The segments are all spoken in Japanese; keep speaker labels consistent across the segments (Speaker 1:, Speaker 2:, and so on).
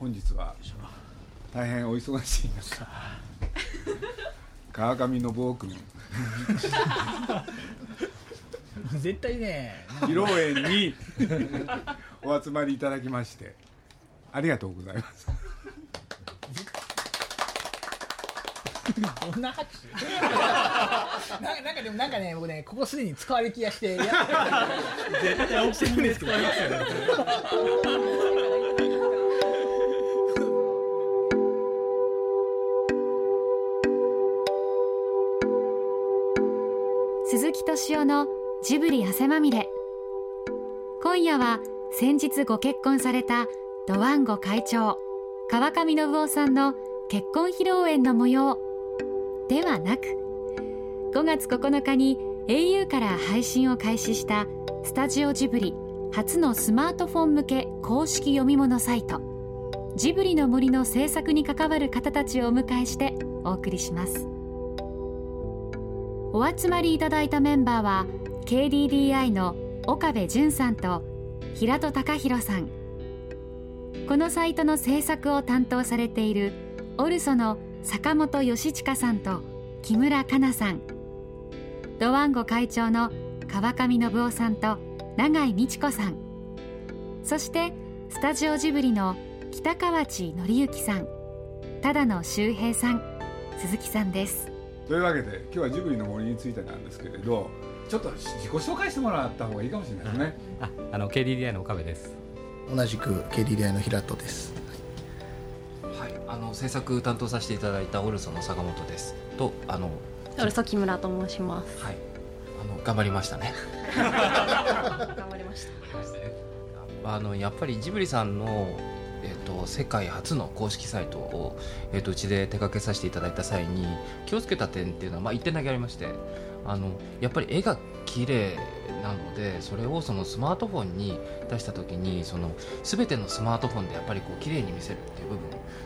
Speaker 1: 本日は大変お忙しい中川上信夫君。
Speaker 2: 絶対ね。
Speaker 1: 披露宴にお集まりいただきましてありがとうございます。
Speaker 2: どんな拍手？なんかなんかでもなんかね僕ねここすでに使われる気がして。や絶対奥さんに使われますよね
Speaker 3: 鈴木敏夫のジブリ汗まみれ。今夜は先日ご結婚されたドワンゴ会長川上信夫さんの結婚披露宴の模様ではなく5月9日に au から配信を開始したスタジオジブリ初のスマートフォン向け公式読み物サイトジブリの森の制作に関わる方たちをお迎えしてお送りします。お集まりいただいたメンバーは KDDI の岡部淳さんと平戸隆弘さん。このサイトの制作を担当されているオルソの坂本義親さんと木村香奈さん。ドワンゴ会長の川上信夫さんと永井美智子さん。そしてスタジオジブリの北河内紀之さん。只野修平さん鈴木さんです。
Speaker 1: というわけで今日はジブリの森についてなんですけれどちょっと自己紹介してもらった方がいいかもしれないですね
Speaker 4: ああの KDDI の岡部です
Speaker 5: 同じく KDDI の平戸です
Speaker 6: はい、あの制作担当させていただいたオルソの坂本です。と、あの、
Speaker 7: オルソ木村と申します。
Speaker 6: はい、あの頑張りましたね。
Speaker 7: 頑張りました。
Speaker 6: あのやっぱりジブリさんのえっと世界初の公式サイトをえっとうちで手掛けさせていただいた際に気をつけた点っていうのはまあ一点だけありまして、あのやっぱり絵が綺麗なのでそれをそのスマートフォンに出した時にその全てのスマートフォンでやっぱりこう綺麗に見せるっていう部分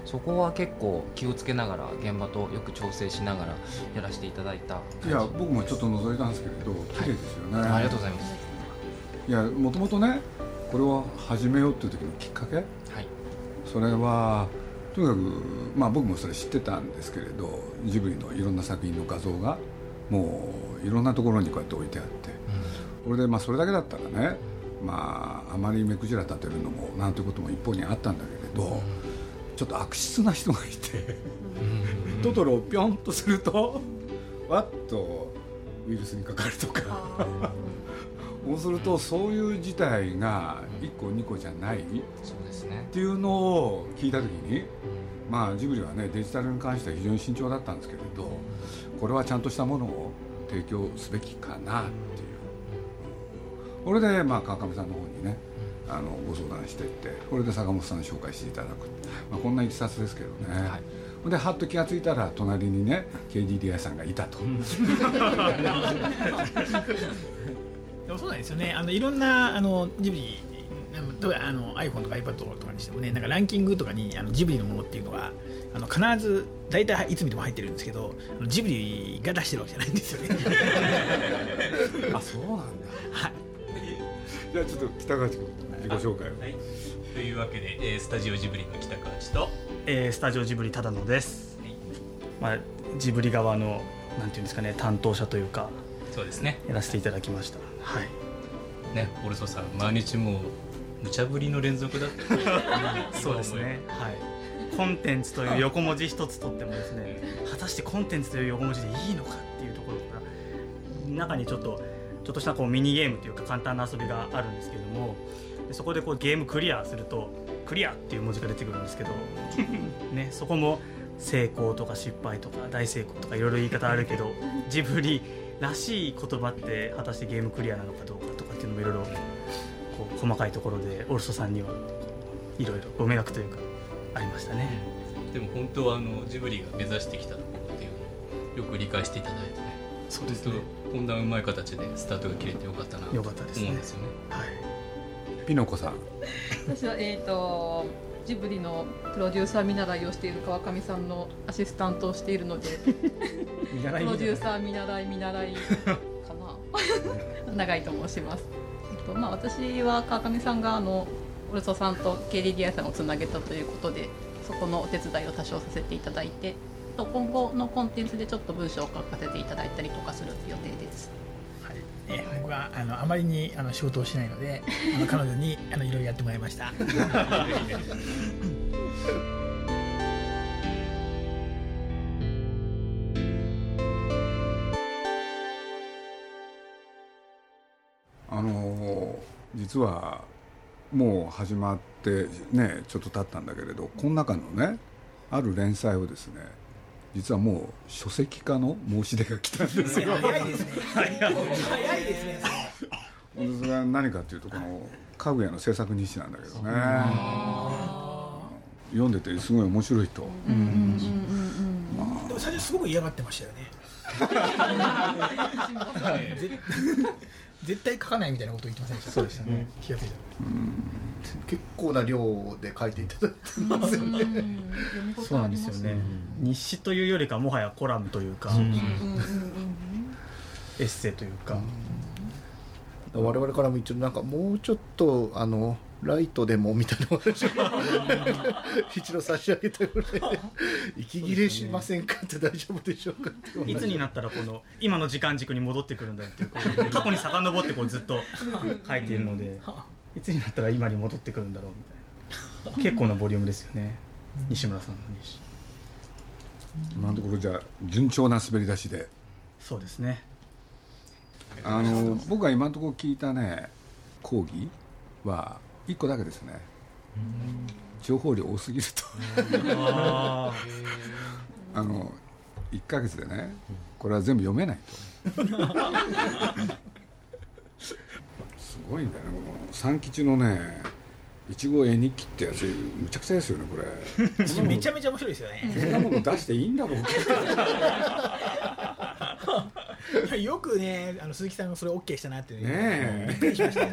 Speaker 6: そこは結構気をつけながら現場とよく調整しながらやらせていただいた
Speaker 1: いや僕もちょっと覗いたんですけれど綺麗ですよね、
Speaker 6: ありがとうございます。
Speaker 1: いやもともとねこれを始めようっていう時のきっかけ
Speaker 6: はい
Speaker 1: それはとにかくまあ僕もそれ知ってたんですけれどジブリのいろんな作品の画像がもういろんなところにこうやって置いてあって。これでまあそれだけだったらねまああまり目くじら立てるのもなんていうことも一方にあったんだけれどちょっと悪質な人がいてトトロをピョンとするとわっとウイルスにかかるとかそうするとそういう事態が1個2個じゃない
Speaker 6: そうですね。
Speaker 1: っていうのを聞いた時にまあジブリはねデジタルに関しては非常に慎重だったんですけれどこれはちゃんとしたものを提供すべきかなっていう。これでまあ川上さんの方にねあのご相談していってこれで坂本さん紹介していただく、まあ、こんないきさつですけどね、
Speaker 6: はい。
Speaker 1: ではっと気が付いたら隣にね KDDI さんがいたと、
Speaker 2: そうなんですよね。あのいろんなあのジブリあのとあの iPhone とか iPad とかにしてもねなんかランキングとかにあのジブリのものっていうのがあの必ず大体いつ見ても入ってるんですけどジブリが出してるわけじゃないんですよね。
Speaker 1: あそうなんだ。
Speaker 2: はい。
Speaker 1: じゃあちょっと北川君自己紹介を、
Speaker 8: はい、というわけで、えースタジオジブリの北川内と、
Speaker 9: えースタジオジブリ只野です、まあ、ジブリ側のなんていうんですかね担当者というか
Speaker 8: そうですね、
Speaker 9: やらせていただきましたはい。
Speaker 8: ね、オルソさん、毎日もう無茶ぶりの連続だった。
Speaker 9: そうですね。はい。コンテンツという横文字一つとってもですね果たしてコンテンツという横文字でいいのかっていうところから中にちょっとちょっとしたこうミニゲームというか簡単な遊びがあるんですけれどもでそこでこうゲームクリアするとクリアっていう文字が出てくるんですけど、ね、そこも成功とか失敗とか大成功とかいろいろ言い方あるけどジブリらしい言葉って果たしてゲームクリアなのかどうかとかっていうのもいろいろこう細かいところでオルソさんにはいろいろご迷惑というかありましたね。
Speaker 8: でも本当はあのジブリが目指してきたところっていうのをよく理解していただいてね。
Speaker 9: そうですね
Speaker 8: こんなうまい形でスタートが切れてよかったなと
Speaker 9: よかったですね
Speaker 8: 思うんですよね。
Speaker 9: はい
Speaker 1: ピノコさん
Speaker 10: 私はえっ、とジブリのプロデューサー見習いをしている川上さんのアシスタントをしているのでプロデューサー見習い見習いかな。永井と申します、えっとまあ、私は川上さんがあのオオルソさんと KDDI さんをつなげたということでそこのお手伝いを多少させていただいてと今後のコンテンツでちょっと文章を書かせていただいたりとかする予定です。
Speaker 2: えー僕はあのあまりにあの仕事をしないのであの 彼女にあのいろいろやってもらいました。
Speaker 1: あの実はもう始まってねちょっと経ったんだけれどこの中のねある連載をですね実はもう書籍化の申し出が来たんですよ。
Speaker 2: 早いですね。早いですね。
Speaker 1: それが何かっていうとこのかぐやの制作日誌なんだけどね読んでてすごい面白いと、
Speaker 2: でも最初すごく嫌がってましたよね。ぜ絶対書かないみたいなこと言ってませんでした？
Speaker 9: そうでしたね。
Speaker 2: 気がついた。
Speaker 5: 結構な量で書いていただいてますよね。
Speaker 9: そうなんですよね。日誌というよりかもはやコラムというか、エッセイというか。
Speaker 5: 我々からも一応なん。かもうちょっとあのライトでもみたいな話を。一度差し上げたぐらい。で息切れしませんかって大丈夫でしょうかって
Speaker 9: いつになったらこの今の時間軸に戻ってくるんだっていう 過去に遡ってこうずっと書いているのでいつになったら今に戻ってくるんだろうみたいな結構なボリュームですよね。西村さんの日誌
Speaker 1: 今のところじゃあ順調な滑り出しで。
Speaker 9: そうですね。
Speaker 1: あの僕が今のところ聞いたね講義は1個だけですね。情報量多すぎると。
Speaker 9: あ
Speaker 1: あの1ヶ月でねこれは全部読めないと。すごいんだよね。この三吉のねいちご絵日記ってやつむちゃくちゃですよねこれ。
Speaker 2: めちゃめちゃ面白いですよね。
Speaker 1: こんなもの出していいんだろうか
Speaker 2: よくねあの鈴木さんがそれ OK したなって、
Speaker 1: ねえ。
Speaker 2: びっくりしましたよ。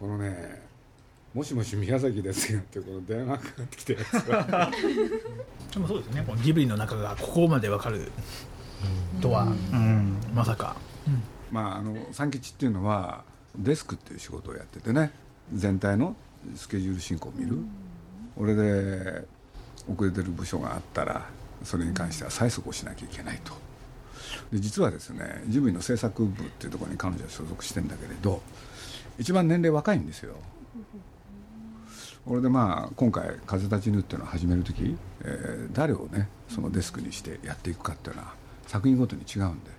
Speaker 1: このね「もしもし宮崎ですよ」ってこの電話かかってきたやつが
Speaker 2: でもそうですね。このジブリの中がここまでわかるとは、
Speaker 9: うん。
Speaker 2: まさか。
Speaker 1: まああの三吉っていうのはデスクっていう仕事をやっててね。全体のスケジュール進行を見る、俺で遅れてる部署があったらそれに関しては催促をしなきゃいけないと。で実はですねジブリの制作部っていうところに彼女は所属してんだけれど一番年齢若いんですよ。俺でまあ今回「風立ちぬ」っていうのを始める時、えー誰をねそのデスクにしてやっていくかっていうのは作品ごとに違うんで。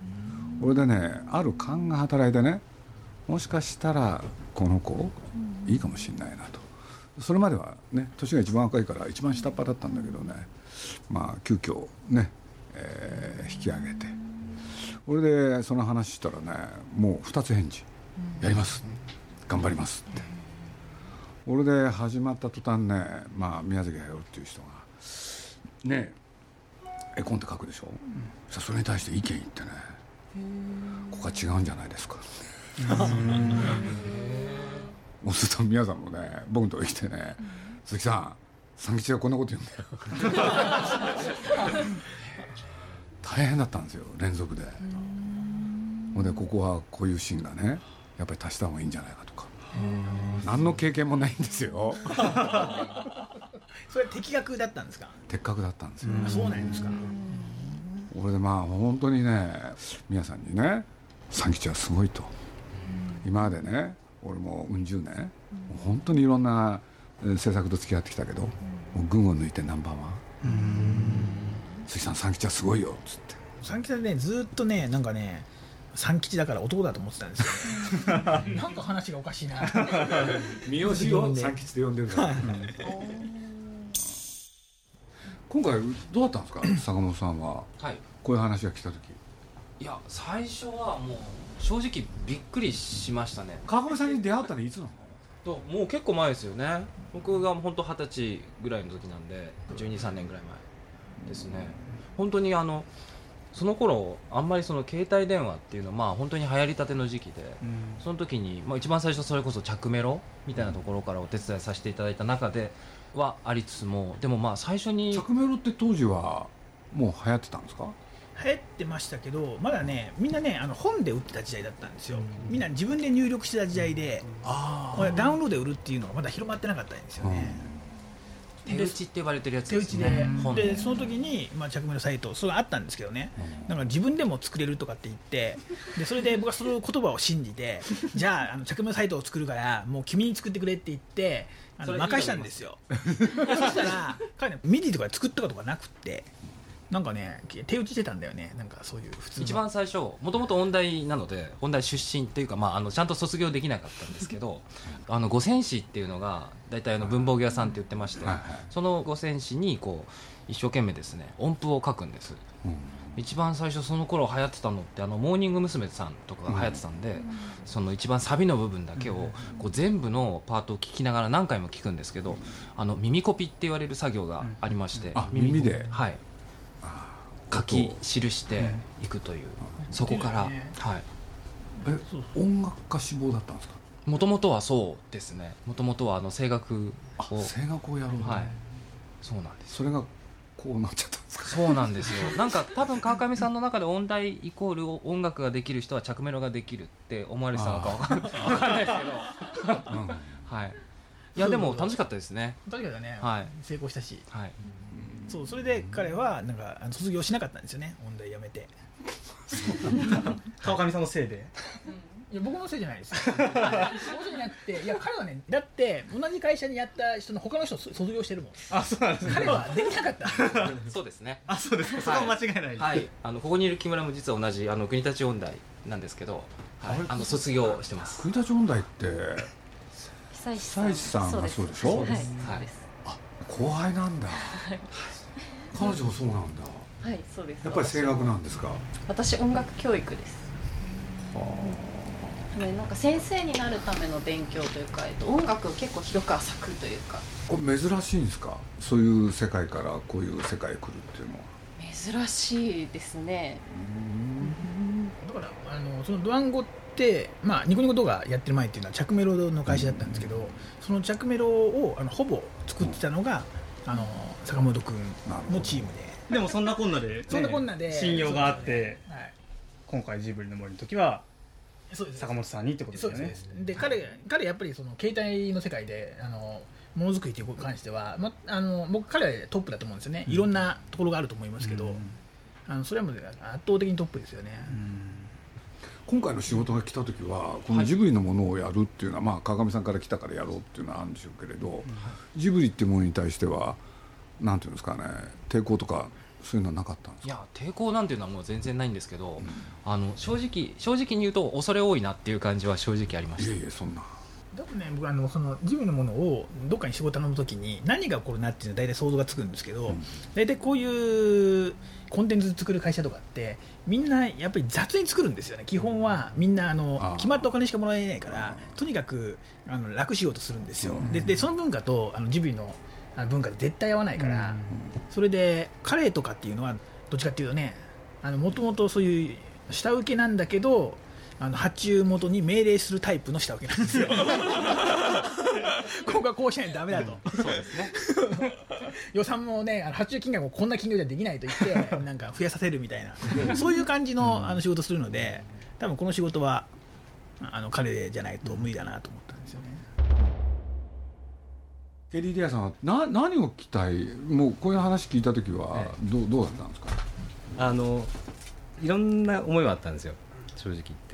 Speaker 1: 俺でねある勘が働いてねもしかしたらこの子いいかもしれないなと。それまではね年が一番若いから一番下っ端だったんだけどねまあ急遽ね、えー引き上げて。俺でその話したらねもう2つ返事「やります」「頑張ります」って。俺で始まった途端ねまあ宮崎駿っていう人がね絵コンテ書くでしょ、さそれに対して意見言ってねここは違うんじゃないですか。そうすると宮さんもね僕のとこ来てね「鈴木さん三吉がこんなこと言うんだよ」大変だったんですよ連続で。ほんでここはこういうシーンがねやっぱり足した方がいいんじゃないかとか。何の経験もないんですよ。
Speaker 2: それ的確だったんですか？
Speaker 1: 的確だったんですよ。
Speaker 2: あそうなんですか。
Speaker 1: 俺でまあ本当にね皆さんにね三吉はすごいと今までね俺もうん十年本当にいろんなえー制作と付き合ってきたけどもう群を抜いてナンバーワン。鈴木さん三吉はすごいよっつって。
Speaker 2: 三吉さんねずっとねなんかね三吉だから男だと思ってたんですよ、なんか話がおかしいな。
Speaker 1: 三好を三吉と呼んでるから今回どうだったんですか？坂本さんは。
Speaker 6: はい。
Speaker 1: こういう話が来た時。
Speaker 6: いや最初はもう正直びっくりしましたね。
Speaker 1: 川上さんに出会ったのいつなの？
Speaker 6: ともう結構前ですよね。僕が本当二十歳ぐらいの時なんで123年ぐらい前ですね。本当にあのその頃あんまりその携帯電話っていうのはまあ本当に流行りたての時期で、その時に、まあ、一番最初それこそ着メロみたいなところからお手伝いさせていただいた中ではありつつもでもまあ最初に
Speaker 1: 着メロって当時はもう流行ってたんですか？
Speaker 2: 流行ってましたけどまだねみんなねあの本で売ってた時代だったんですよ、みんな自分で入力してた時代でダウンロードで売るっていうのがまだ広まってなかったんですよね、
Speaker 6: 手打ちって呼ばれてるやつ
Speaker 2: 手打ちで,、
Speaker 6: 本
Speaker 2: でその時に、まあ、着メロのサイトそれがあったんですけどね、だから自分でも作れるとかって言ってでそれで僕はその言葉を信じて じゃああの着メロのサイトを作るからもう君に作ってくれって言ってあの任したんですよ。そしたら彼ね MIDI とかで作ったことがなくってなんかね手打ちしてたんだよね。なんかそういう普通の。
Speaker 6: 一番最初もともと音大なので音大出身っていうか、まあ、あのちゃんと卒業できなかったんですけど あの五線紙っていうのが大体あの文房具屋さんって言ってまして、その五線紙にこう一生懸命ですね音符を書くんです、一番最初その頃流行ってたのってあのモーニング娘。さんとかが流行ってたんで、その一番サビの部分だけをこう全部のパートを聞きながら何回も聞くんですけどあの耳コピって言われる作業がありまして、
Speaker 1: あ耳で？
Speaker 6: はい書き記していくという、そこから、
Speaker 2: ね
Speaker 6: はい。
Speaker 1: え音楽家志望だったんですか？
Speaker 6: もともとはそうですね。もともとはあの声楽を。
Speaker 1: 声楽をやろう
Speaker 6: はい。そうなんです。
Speaker 1: それがこうなっちゃったんですか？
Speaker 6: そうなんですよ。なんか多分川上さんの中で音大イコール音楽ができる人は着メロができるって思われてたのかわかんないですけど、はい。いやでも楽しかったですね。
Speaker 2: 確かにね、
Speaker 6: はい。
Speaker 2: 成功したし。
Speaker 6: はい
Speaker 2: そうそれで彼はなんかあの卒業しなかったんですよね。音大辞めて。
Speaker 9: 川上さんのせいで？
Speaker 2: いや僕のせいじゃないですよ。僕のせいじゃなくていや彼はねだって同じ会社にやった人の他の人卒業してるもん。
Speaker 9: あそうなんですね。
Speaker 2: 彼はできなかった。
Speaker 6: そうですね。
Speaker 9: あそうですか。そこは間違いないです、
Speaker 6: はい。あのここにいる木村も実は同じあの国立音大なんですけど、はい、あの卒業してます。
Speaker 1: 国立音大って
Speaker 7: 久石
Speaker 1: 久石さんがそうでしょ？
Speaker 7: はい、
Speaker 6: はい
Speaker 1: 後輩なんだ彼女もそうなんだ。
Speaker 7: はい、そうです。
Speaker 1: やっぱり声楽なんですか？
Speaker 7: 私音楽教育です。ね、なんか先生になるための勉強というか、えっと、音楽を結構広く浅くというか。
Speaker 1: これ珍しいんですか？そういう世界からこういう世界へ来るっていうのは。
Speaker 7: 珍しいですね。
Speaker 2: だからあのそのドワンゴって、まあ、ニコニコ動画やってる前っていうのは着メロの会社だったんですけど、その着メロをあのほぼ作ってたのが、あの坂本君のチームで。
Speaker 9: でもそんなこんなで、ね、
Speaker 2: そんなこんなで。
Speaker 9: 信用があって、
Speaker 2: はい
Speaker 9: 今回ジブリの森の時は
Speaker 2: そうです。
Speaker 9: 坂本さんにってことですよね。
Speaker 2: で彼彼やっぱりその携帯の世界であのものづくりということに関しては、ま、あの僕彼はトップだと思うんですよね、いろんなところがあると思いますけど、あのそれはもう圧倒的にトップですよね、
Speaker 1: 今回の仕事が来た時はこのジブリのものをやるっていうのは、まあ川上さんから来たからやろうっていうのはあるんでしょうけれど、ジブリっていうものに対してはなんていうんですかね抵抗とかそういうのはなかったんです
Speaker 6: いや抵抗なんていうのはもう全然ないんですけど、あの正直正直に言うと恐れ多いなっていう感じは正直ありました。
Speaker 1: いやいやそんな
Speaker 2: だとね僕あのそのジムのものをどっかに仕事頼むときに何が起こるなっていうのは大体想像がつくんですけど、大体こういうコンテンツ作る会社とかってみんなやっぱり雑に作るんですよね。基本はみんなあの決まったお金しかもらえないからとにかくあの楽しようとするんですよ、ででその文化とあのジブリの文化で絶対合わないから、それでカレーとかっていうのはどっちかっていうとねもともとそういう下請けなんだけどあの発注元に命令するタイプの下請けなんですよ。ここはこうしないとダメだと、
Speaker 6: そうですね。
Speaker 2: 予算もねあの発注金額もこんな金額じゃできないと言って なんか増やさせるみたいな。そういう感じのあの仕事するので多分この仕事はあの彼じゃないと無理だなと思ったんですよね。
Speaker 1: KDDI さんはな何を期待もうこういう話聞いた時はどうどうだったんですか？
Speaker 8: あのいろんな思いはあったんですよ。正直言って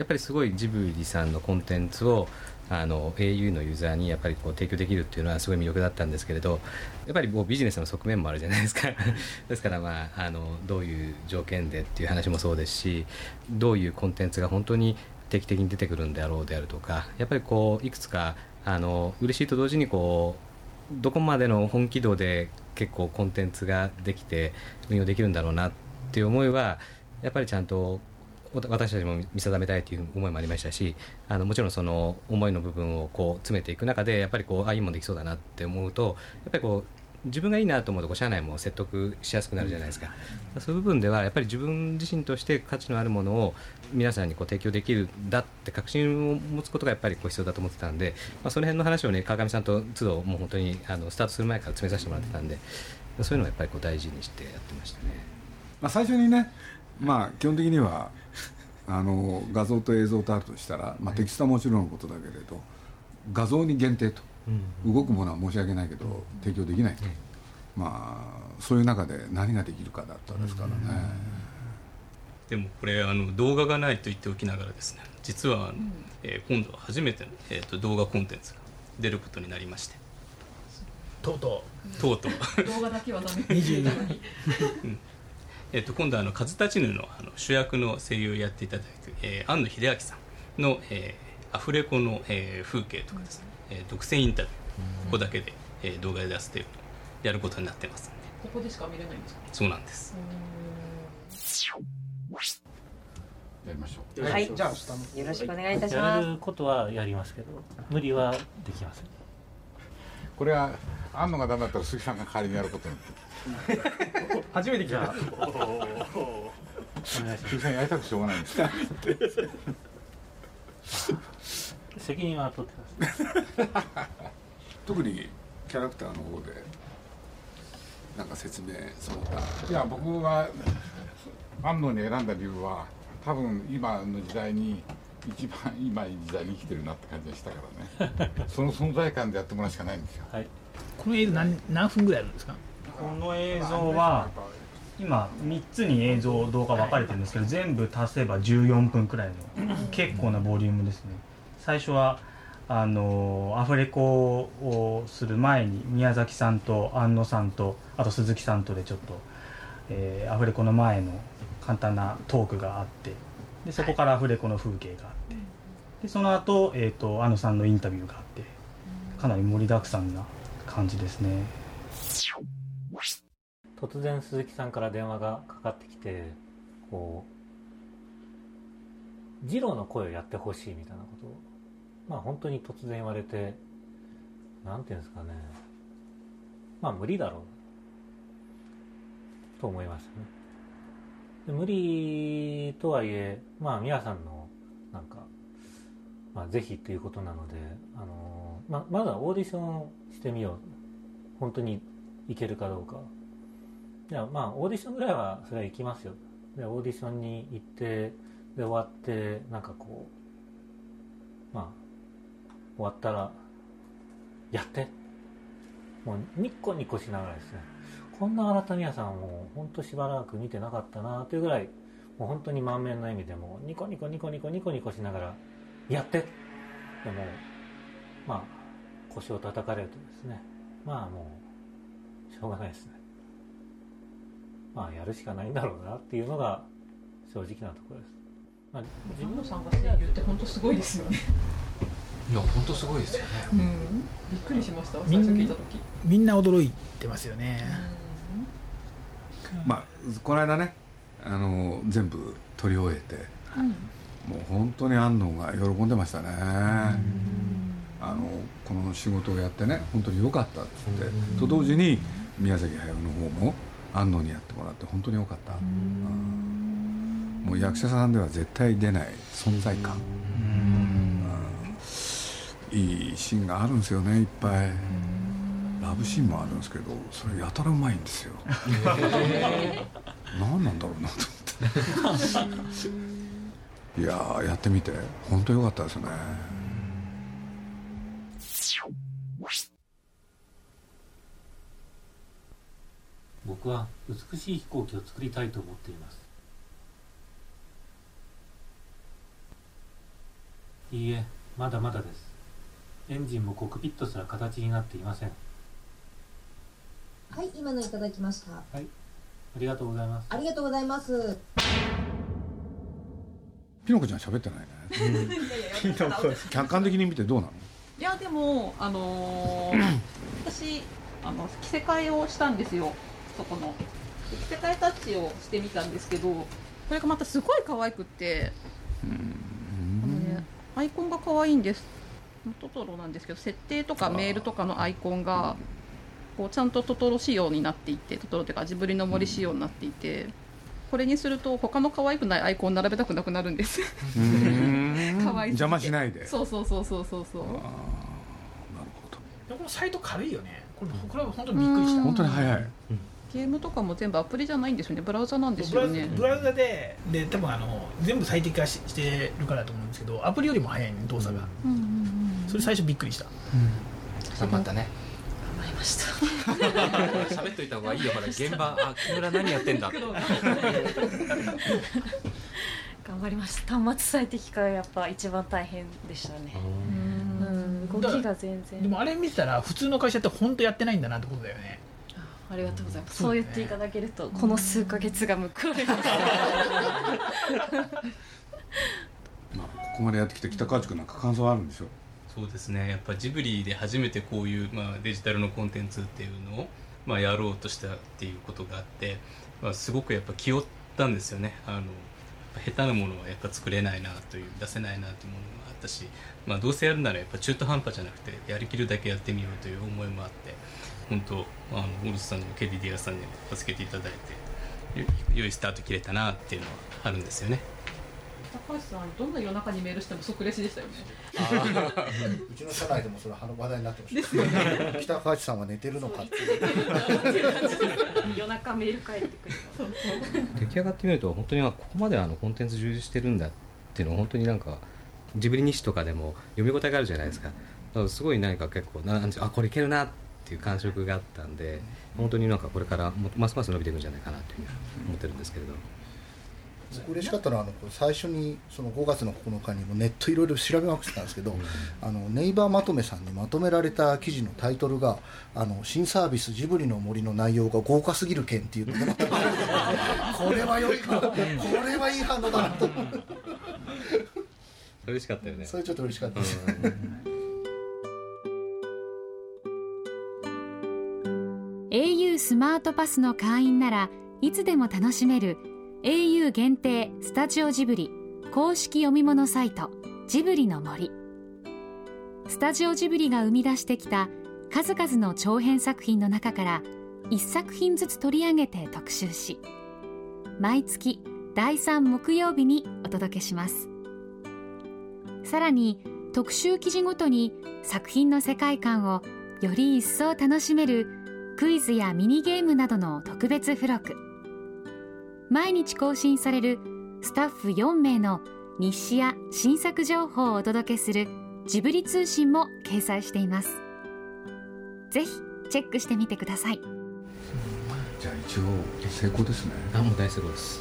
Speaker 8: やっぱりすごいジブリさんのコンテンツをあの au のユーザーにやっぱりこう提供できるっていうのはすごい魅力だったんですけれどやっぱりもうビジネスの側面もあるじゃないですか。ですからまああのどういう条件でっていう話もそうですしどういうコンテンツが本当に定期的に出てくるんであろうであるとかやっぱりこういくつかあの嬉しいと同時にこうどこまでの本気度で結構コンテンツができて運用できるんだろうなっていう思いはやっぱりちゃんとお私たちも見定めたいという思いもありましたしあのもちろんその思いの部分をこう詰めていく中でやっぱりこうああいいもんできそうだなって思うとやっぱりこう自分がいいなと思うとこう社内も説得しやすくなるじゃないですか、そういう部分ではやっぱり自分自身として価値のあるものを皆さんにこう提供できるんだって確信を持つことがやっぱりこう必要だと思ってたんで、まあ、その辺の話をね川上さんと都度もう本当にあのスタートする前から詰めさせてもらってたんでそういうのをやっぱりこう大事にしてやってましたね。
Speaker 1: まあ、最初にね、まあ、基本的にはあの画像と映像とあるとしたら、まあ、テキストはもちろんのことだけれど画像に限定と、動くものは申し訳ないけど、提供できないと、まあ、そういう中で何ができるかだったですからね。
Speaker 11: でもこれあの動画がないと言っておきながらですね実はあの、えー今度は初めての、えー、と動画コンテンツが出ることになりまして。
Speaker 2: とうと
Speaker 11: とうとう。
Speaker 10: 動画だけはダメ。
Speaker 2: 22
Speaker 11: うんえっと今度はあの「風立ちぬの」あの主役の声優をやっていただく、えー、庵野秀明さんの、えーアフレコの、えー風景とかですね、えー独占インタビューここだけで、えー動画で出すというのをやることになってます
Speaker 10: ここでしか見れないんですか？
Speaker 11: そうなんです。
Speaker 1: やりましょう。
Speaker 12: はい、じゃあよろしくお願いいたします。
Speaker 13: やることはやりますけど無理はできません
Speaker 14: これは安野がダメだったら鈴木さんが代わりにやることになって
Speaker 13: 初めて来た。
Speaker 14: 鈴木さんやりたくしょうがないんです。
Speaker 13: 責任は取ってます。
Speaker 1: 特にキャラクターの方でなんか説明その他
Speaker 14: いや僕が安野に選んだ理由は多分今の時代に一番今いい時代に生きてるなって感じがしたからね。その存在感でやってもらうしかないんですよ。
Speaker 2: この映像何何分ぐらいあるんですか？
Speaker 9: この映像は今3つに映像動画分かれてるんですけど全部足せば14分くらいの結構なボリュームですね。最初はあのアフレコをする前に宮崎さんと安野さんとあと鈴木さんとでちょっと、えーアフレコの前の簡単なトークがあってでそこからアフレコの風景があって。でその後、えー、と安野さんのインタビューがあってかなり盛りだくさんな感じですね。
Speaker 13: 突然鈴木さんから電話がかかってきてこう二郎の声をやってほしいみたいなことをまあ本当に突然言われてなんていうんですかね。まあ無理だろうと思いましたね。で無理とはいえまあ皆さんのなんか、まあ、ぜひということなので、あのままずはオーディションしてみよう。本当にいけるかどうか。いやまあオーディションぐらいはそれは行きますよ。でオーディションに行ってで終わってなんかこうまあ終わったらやって。もうニッコニコしながらですね。こんな新田宮さんもう本当しばらく見てなかったなというぐらいもう本当に満面の笑みでもうニコニコニコニコニコニコしながらやって。でもまあ腰を叩かれるとですね。まあもうしょうがないですね。まあやるしかないんだろうなっていうのが正直なところです、まあ、
Speaker 10: 自分のさんが声優って本当すごいですよね。
Speaker 6: いや本当すごいですよね。
Speaker 10: うん。びっくりしました。最初聞いた時。
Speaker 2: みんな驚いてますよね、
Speaker 1: まあこの間ねあの全部撮り終えてもう本当に安野が喜んでましたね。あのこの仕事をやってね本当に良かったっつってと同時に宮崎駿の方も安野にやってもらって本当に良かった。うん。もう役者さんでは絶対出ない存在感。うん。いいシーンがあるんですよねいっぱいラブシーンもあるんですけどそれやたらうまいんですよ。何なんだろうなと思って。いやーやってみて。本当良かったですね。
Speaker 13: 僕は美しい飛行機を作りたいと思っています。いいえまだまだです。エンジンもコックピットすら形になっていません
Speaker 15: はい、今のいただきました。
Speaker 13: ありがとうございます。
Speaker 15: ありがとうございます。
Speaker 1: ピノコちゃん喋ってないね。
Speaker 10: ピノコ
Speaker 1: 客観的に見てどうなの？
Speaker 10: いやでもあのー 私あの着せ替えをしたんですよ。そこの。で着せ替えタッチをしてみたんですけどこれがまたすごい可愛くってあのねアイコンが可愛いんです。トトロなんですけど設定とかメールとかのアイコンがこうちゃんとトトロ仕様になっていてトトロというかジブリの森仕様になっていてこれにすると他の可愛くないアイコン並べたくなくなるんです。可愛い
Speaker 1: 邪魔しないで。
Speaker 10: そうそうそうそうそうそう。
Speaker 2: でこのサイト軽いよね。これこれは本当にびっくりした。
Speaker 1: 本当に早い。
Speaker 10: ゲームとかも全部アプリじゃないんですよねブラウザなんですよね。
Speaker 2: ブラウザでで多分あの全部最適化ししてるからだと思うんですけどアプリよりも早いね動作が、
Speaker 10: うんうんうん
Speaker 2: それ最初びっくりした、
Speaker 6: 頑張ったね
Speaker 7: ました。
Speaker 6: 喋っといた方がいいよ。ほら現場。あ木村何やってんだ。
Speaker 7: 頑張りました。端末最適化がやっぱ一番大変でしたね。うん動きが全然。
Speaker 2: でもあれ見てたら普通の会社って本当やってないんだなってことだよね。
Speaker 7: ありがとうございます。そう言っていただけるとこの数ヶ月が報われます
Speaker 1: まあ、ここまでやってきて北川地君なんか感想あるんでしょ
Speaker 11: そうですねやっぱジブリで初めてこういう、まあ、デジタルのコンテンツっていうのを、まあ、やろうとしたっていうことがあって、まあ、すごくやっぱ気負ったんですよねあの下手なものはやっぱ作れないなという出せないなというものがあったし、まあ、どうせやるならやっぱ中途半端じゃなくてやりきるだけやってみようという思いもあって本当あのオルスさんにもケリディアさんにも助けていただいて良いスタート切れたなっていうのはあるんですよね。
Speaker 10: 高橋さんどんな夜中にメールしても即レシでしたよね。
Speaker 5: うちの社内でもそれ話題になってました
Speaker 10: です。よ ね
Speaker 5: 北川地さんは寝てるのかって
Speaker 7: 夜中メール返ってくる
Speaker 8: 出来上がってみると本当にまあここまであのコンテンツ充実してるんだっていうのは本当になんかジブリ日誌とかでも読み応えがあるじゃないですか。だからすごい何か結構ななんあこれいけるなっていう感触があったんで本当になんかこれからもますます伸びていくんじゃないかなというふうに思ってるんですけれど
Speaker 5: 僕嬉しかったのはあの最初にその5月の9日にもネットいろいろ調べまくってたんですけど、あのネイバーまとめさんにまとめられた記事のタイトルが「あの新サービスジブリの森の内容が豪華すぎる件」っていうのが これは良いかこれはいい反応だなと
Speaker 8: 嬉しかったよね。
Speaker 5: それちょっと嬉しかったです、
Speaker 3: au スマートパスの会員ならいつでも楽しめる au 限定スタジオジブリ公式読み物サイトジブリの森スタジオジブリが生み出してきた数々の長編作品の中から1作品ずつ取り上げて特集し毎月第3木曜日にお届けしますさらに特集記事ごとに作品の世界観をより一層楽しめるクイズやミニゲームなどの特別付録毎日更新されるスタッフ4名の日誌や新作情報をお届けするジブリ通信も掲載しています。ぜひチェックしてみてください。
Speaker 1: じゃあ一応成功ですね。
Speaker 8: あもう大成功です。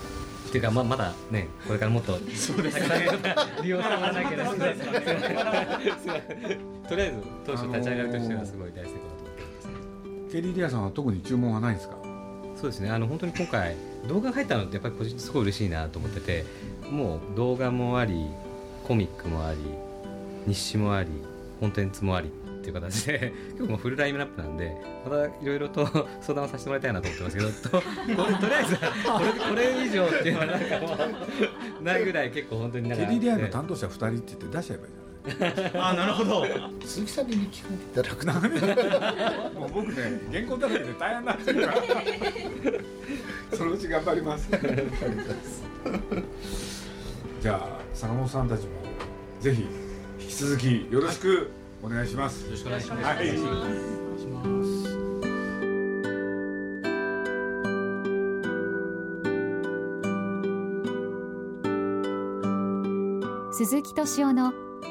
Speaker 8: っていうかままだねこれからもっと
Speaker 9: そうです。ね
Speaker 8: たくさん利用してもらわなきゃとりあえず当初立ち上がりとしてはすごい大成功だと思ってます
Speaker 1: KDDI さんは特に注文はないんですか？
Speaker 8: そうですね。あの本当に今回動画が入ったのってやっぱり個人すごい嬉しいなと思っててもう動画もありコミックもあり日誌もありコンテンツもありっていう形で結構もフルラインナップなんでまたいろいろと 相談をさせてもらいたいなと思ってますけどととりあえずこれこれ以上っていうのはなんかもうないぐらい結構本当になんか
Speaker 1: KDDI の担当者2人って言って出しちゃえばいい
Speaker 9: あなるほど。
Speaker 5: 鈴木さんに日記書いていただくと
Speaker 1: もう僕ね原稿だらけで大変なんですからそのうち頑張ります。じゃあ坂本さんたちもぜひ引き続きよろしくお願いします、よろしくお願いします。はい。
Speaker 3: 鈴木敏夫の